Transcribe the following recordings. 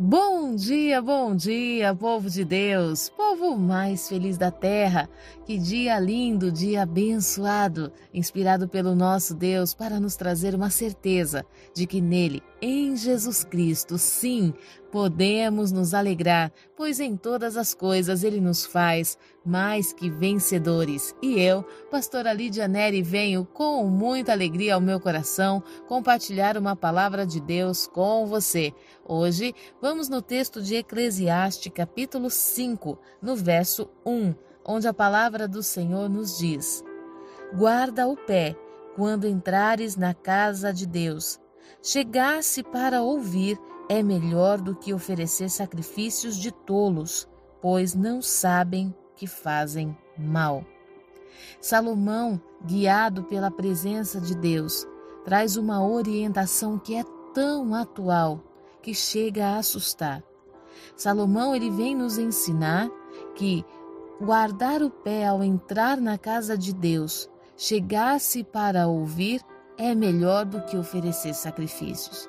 Bom dia, bom dia, povo de Deus, povo mais feliz da terra. Que dia lindo, dia abençoado, inspirado pelo nosso Deus para nos trazer uma certeza de que nele, em Jesus Cristo, sim, podemos nos alegrar, pois em todas as coisas ele nos faz mais que vencedores. E eu, pastora Lídia Neri, venho com muita alegria ao meu coração compartilhar uma palavra de Deus com você. Hoje, vamos no texto de Eclesiastes, capítulo 5, no verso 1 onde a palavra do Senhor nos diz: Guarda o pé quando entrares na casa de Deus. Chegar-se para ouvir é melhor do que oferecer sacrifícios de tolos, pois não sabem que fazem mal. Salomão, guiado pela presença de Deus, traz uma orientação que é tão atual que chega a assustar. Salomão ele vem nos ensinar que guardar o pé ao entrar na casa de Deus, chegar-se para ouvir, é melhor do que oferecer sacrifícios.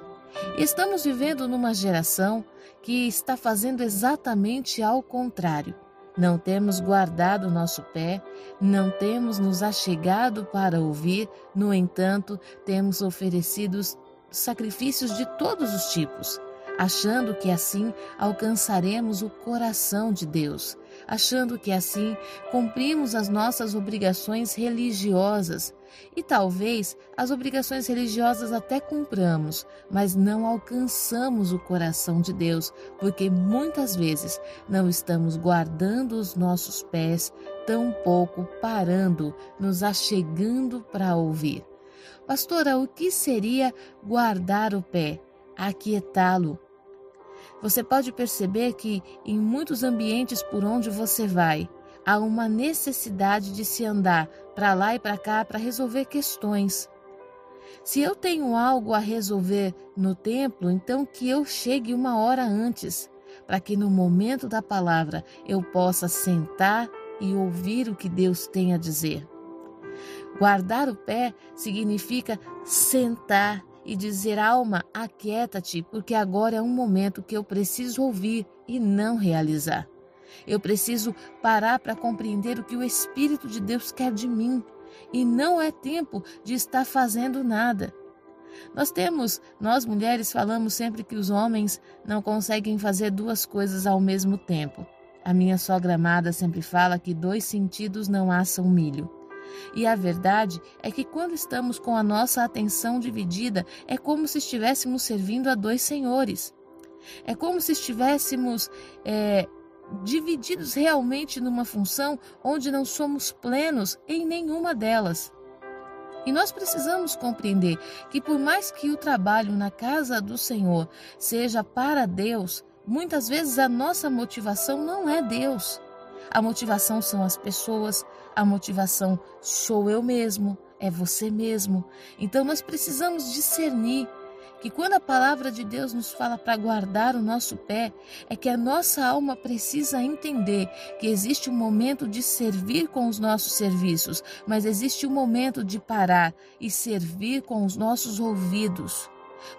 Estamos vivendo numa geração que está fazendo exatamente ao contrário. Não temos guardado nosso pé, não temos nos achegado para ouvir, no entanto, temos oferecido sacrifícios de todos os tipos, achando que assim alcançaremos o coração de Deus achando que assim cumprimos as nossas obrigações religiosas. E talvez as obrigações religiosas até cumpramos, mas não alcançamos o coração de Deus, porque muitas vezes não estamos guardando os nossos pés, tampouco parando, nos achegando para ouvir. Pastora, o que seria guardar o pé? Aquietá-lo, você pode perceber que em muitos ambientes por onde você vai, há uma necessidade de se andar para lá e para cá para resolver questões. Se eu tenho algo a resolver no templo, então que eu chegue uma hora antes, para que no momento da palavra eu possa sentar e ouvir o que Deus tem a dizer. Guardar o pé significa sentar e dizer: Alma, aquieta-te, porque agora é um momento que eu preciso ouvir e não realizar. Eu preciso parar para compreender o que o Espírito de Deus quer de mim. E não é tempo de estar fazendo nada. Nós temos, nós mulheres falamos sempre que os homens não conseguem fazer duas coisas ao mesmo tempo. A minha sogra amada sempre fala que dois sentidos não assam milho. E a verdade é que quando estamos com a nossa atenção dividida, é como se estivéssemos servindo a dois senhores. É como se estivéssemos é, divididos realmente numa função onde não somos plenos em nenhuma delas. E nós precisamos compreender que, por mais que o trabalho na casa do Senhor seja para Deus, muitas vezes a nossa motivação não é Deus. A motivação são as pessoas, a motivação sou eu mesmo, é você mesmo. Então nós precisamos discernir que quando a palavra de Deus nos fala para guardar o nosso pé, é que a nossa alma precisa entender que existe um momento de servir com os nossos serviços, mas existe um momento de parar e servir com os nossos ouvidos.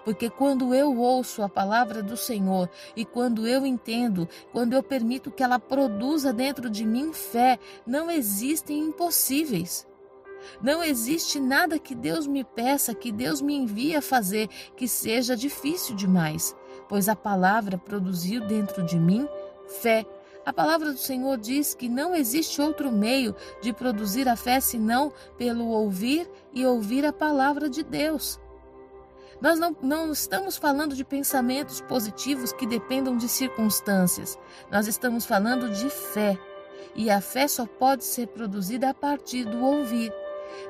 Porque quando eu ouço a palavra do Senhor e quando eu entendo, quando eu permito que ela produza dentro de mim fé, não existem impossíveis. Não existe nada que Deus me peça, que Deus me envie a fazer, que seja difícil demais, pois a palavra produziu dentro de mim fé. A palavra do Senhor diz que não existe outro meio de produzir a fé senão pelo ouvir e ouvir a palavra de Deus. Nós não, não estamos falando de pensamentos positivos que dependam de circunstâncias. Nós estamos falando de fé. E a fé só pode ser produzida a partir do ouvir.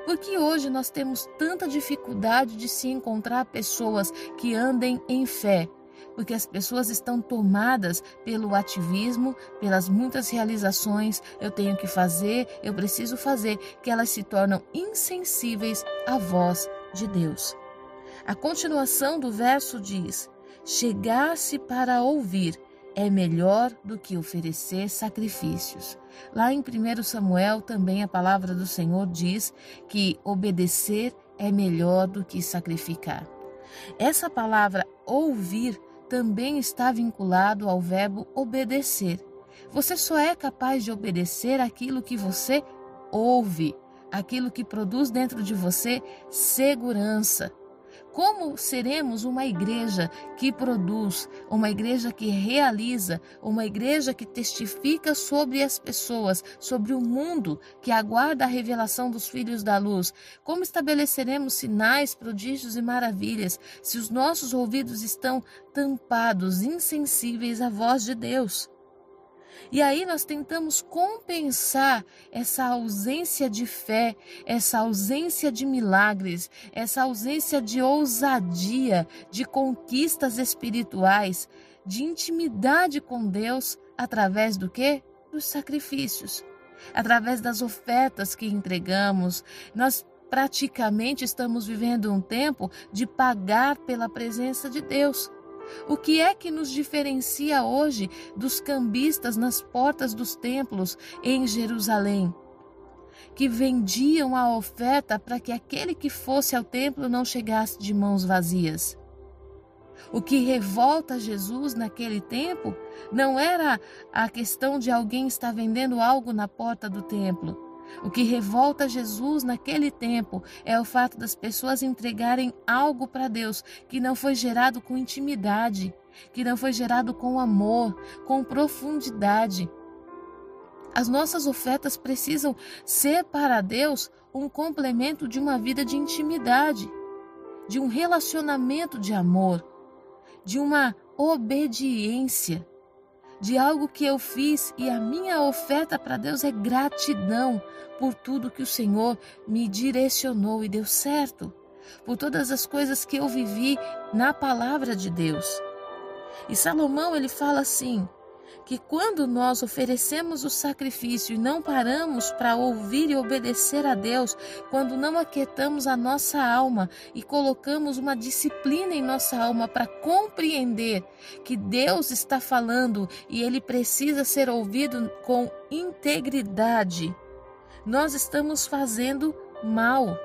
Porque hoje nós temos tanta dificuldade de se encontrar pessoas que andem em fé, porque as pessoas estão tomadas pelo ativismo, pelas muitas realizações, eu tenho que fazer, eu preciso fazer, que elas se tornam insensíveis à voz de Deus. A continuação do verso diz: Chegar-se para ouvir é melhor do que oferecer sacrifícios. Lá em 1 Samuel também a palavra do Senhor diz que obedecer é melhor do que sacrificar. Essa palavra ouvir também está vinculado ao verbo obedecer. Você só é capaz de obedecer aquilo que você ouve, aquilo que produz dentro de você segurança. Como seremos uma igreja que produz, uma igreja que realiza, uma igreja que testifica sobre as pessoas, sobre o mundo que aguarda a revelação dos filhos da luz? Como estabeleceremos sinais, prodígios e maravilhas se os nossos ouvidos estão tampados, insensíveis à voz de Deus? E aí nós tentamos compensar essa ausência de fé, essa ausência de milagres, essa ausência de ousadia, de conquistas espirituais, de intimidade com Deus através do que? Dos sacrifícios. Através das ofertas que entregamos, nós praticamente estamos vivendo um tempo de pagar pela presença de Deus. O que é que nos diferencia hoje dos cambistas nas portas dos templos em Jerusalém? Que vendiam a oferta para que aquele que fosse ao templo não chegasse de mãos vazias. O que revolta Jesus naquele tempo não era a questão de alguém estar vendendo algo na porta do templo o que revolta Jesus naquele tempo é o fato das pessoas entregarem algo para Deus que não foi gerado com intimidade, que não foi gerado com amor, com profundidade. As nossas ofertas precisam ser para Deus um complemento de uma vida de intimidade, de um relacionamento de amor, de uma obediência de algo que eu fiz e a minha oferta para Deus é gratidão por tudo que o Senhor me direcionou e deu certo, por todas as coisas que eu vivi na palavra de Deus. E Salomão ele fala assim: que quando nós oferecemos o sacrifício e não paramos para ouvir e obedecer a Deus, quando não aquietamos a nossa alma e colocamos uma disciplina em nossa alma para compreender que Deus está falando e ele precisa ser ouvido com integridade, nós estamos fazendo mal.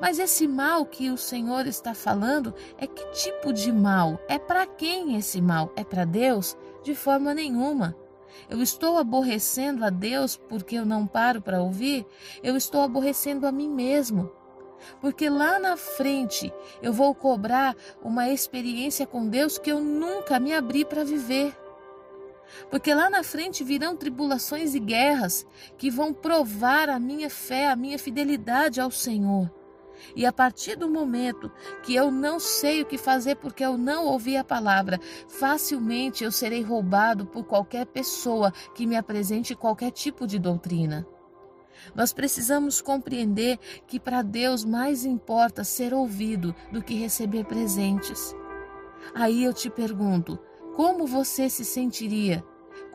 Mas esse mal que o Senhor está falando é que tipo de mal? É para quem esse mal? É para Deus? De forma nenhuma. Eu estou aborrecendo a Deus porque eu não paro para ouvir? Eu estou aborrecendo a mim mesmo. Porque lá na frente eu vou cobrar uma experiência com Deus que eu nunca me abri para viver. Porque lá na frente virão tribulações e guerras que vão provar a minha fé, a minha fidelidade ao Senhor. E a partir do momento que eu não sei o que fazer porque eu não ouvi a palavra, facilmente eu serei roubado por qualquer pessoa que me apresente qualquer tipo de doutrina. Nós precisamos compreender que para Deus mais importa ser ouvido do que receber presentes. Aí eu te pergunto: como você se sentiria?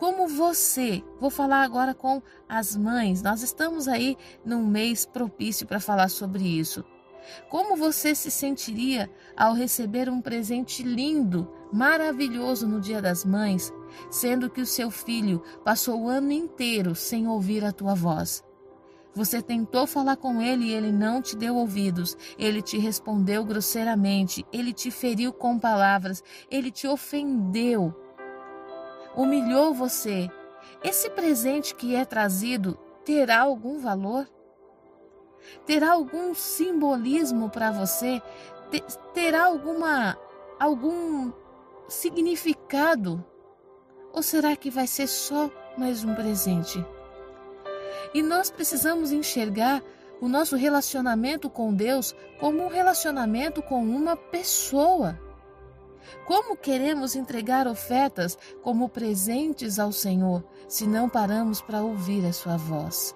Como você, vou falar agora com as mães, nós estamos aí num mês propício para falar sobre isso. Como você se sentiria ao receber um presente lindo, maravilhoso no Dia das Mães, sendo que o seu filho passou o ano inteiro sem ouvir a tua voz? Você tentou falar com ele e ele não te deu ouvidos. Ele te respondeu grosseiramente, ele te feriu com palavras, ele te ofendeu, humilhou você. Esse presente que é trazido terá algum valor? Terá algum simbolismo para você? Terá alguma algum significado? Ou será que vai ser só mais um presente? E nós precisamos enxergar o nosso relacionamento com Deus como um relacionamento com uma pessoa. Como queremos entregar ofertas como presentes ao Senhor se não paramos para ouvir a Sua voz?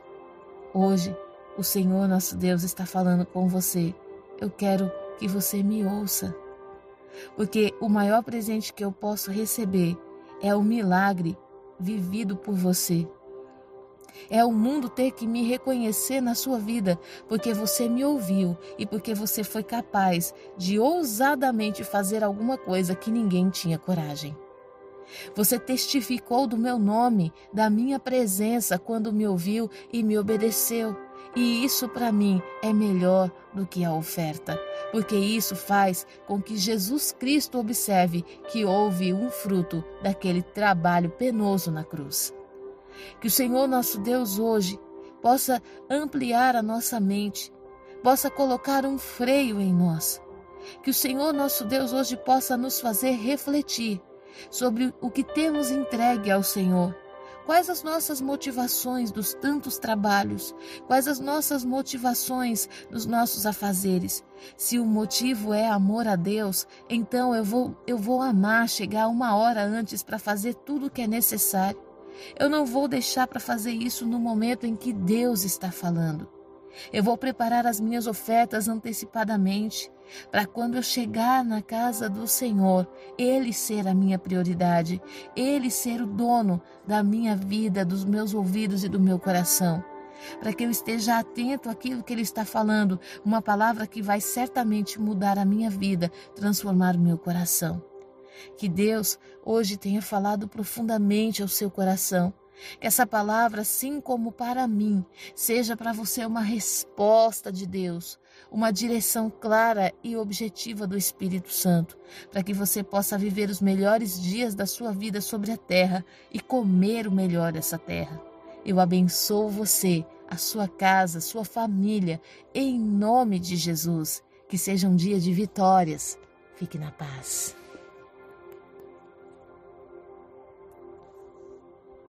Hoje, o Senhor nosso Deus está falando com você. Eu quero que você me ouça. Porque o maior presente que eu posso receber é o milagre vivido por você. É o mundo ter que me reconhecer na sua vida, porque você me ouviu e porque você foi capaz de ousadamente fazer alguma coisa que ninguém tinha coragem. Você testificou do meu nome, da minha presença quando me ouviu e me obedeceu. E isso para mim é melhor do que a oferta, porque isso faz com que Jesus Cristo observe que houve um fruto daquele trabalho penoso na cruz. Que o Senhor nosso Deus hoje possa ampliar a nossa mente, possa colocar um freio em nós. Que o Senhor nosso Deus hoje possa nos fazer refletir sobre o que temos entregue ao Senhor Quais as nossas motivações dos tantos trabalhos? Quais as nossas motivações dos nossos afazeres? Se o motivo é amor a Deus, então eu vou eu vou amar chegar uma hora antes para fazer tudo o que é necessário. Eu não vou deixar para fazer isso no momento em que Deus está falando. Eu vou preparar as minhas ofertas antecipadamente, para quando eu chegar na casa do Senhor, Ele ser a minha prioridade, Ele ser o dono da minha vida, dos meus ouvidos e do meu coração. Para que eu esteja atento àquilo que Ele está falando, uma palavra que vai certamente mudar a minha vida, transformar o meu coração. Que Deus hoje tenha falado profundamente ao seu coração que essa palavra, assim como para mim, seja para você uma resposta de Deus, uma direção clara e objetiva do Espírito Santo, para que você possa viver os melhores dias da sua vida sobre a terra e comer o melhor dessa terra. Eu abençoo você, a sua casa, sua família, em nome de Jesus. Que seja um dia de vitórias. Fique na paz.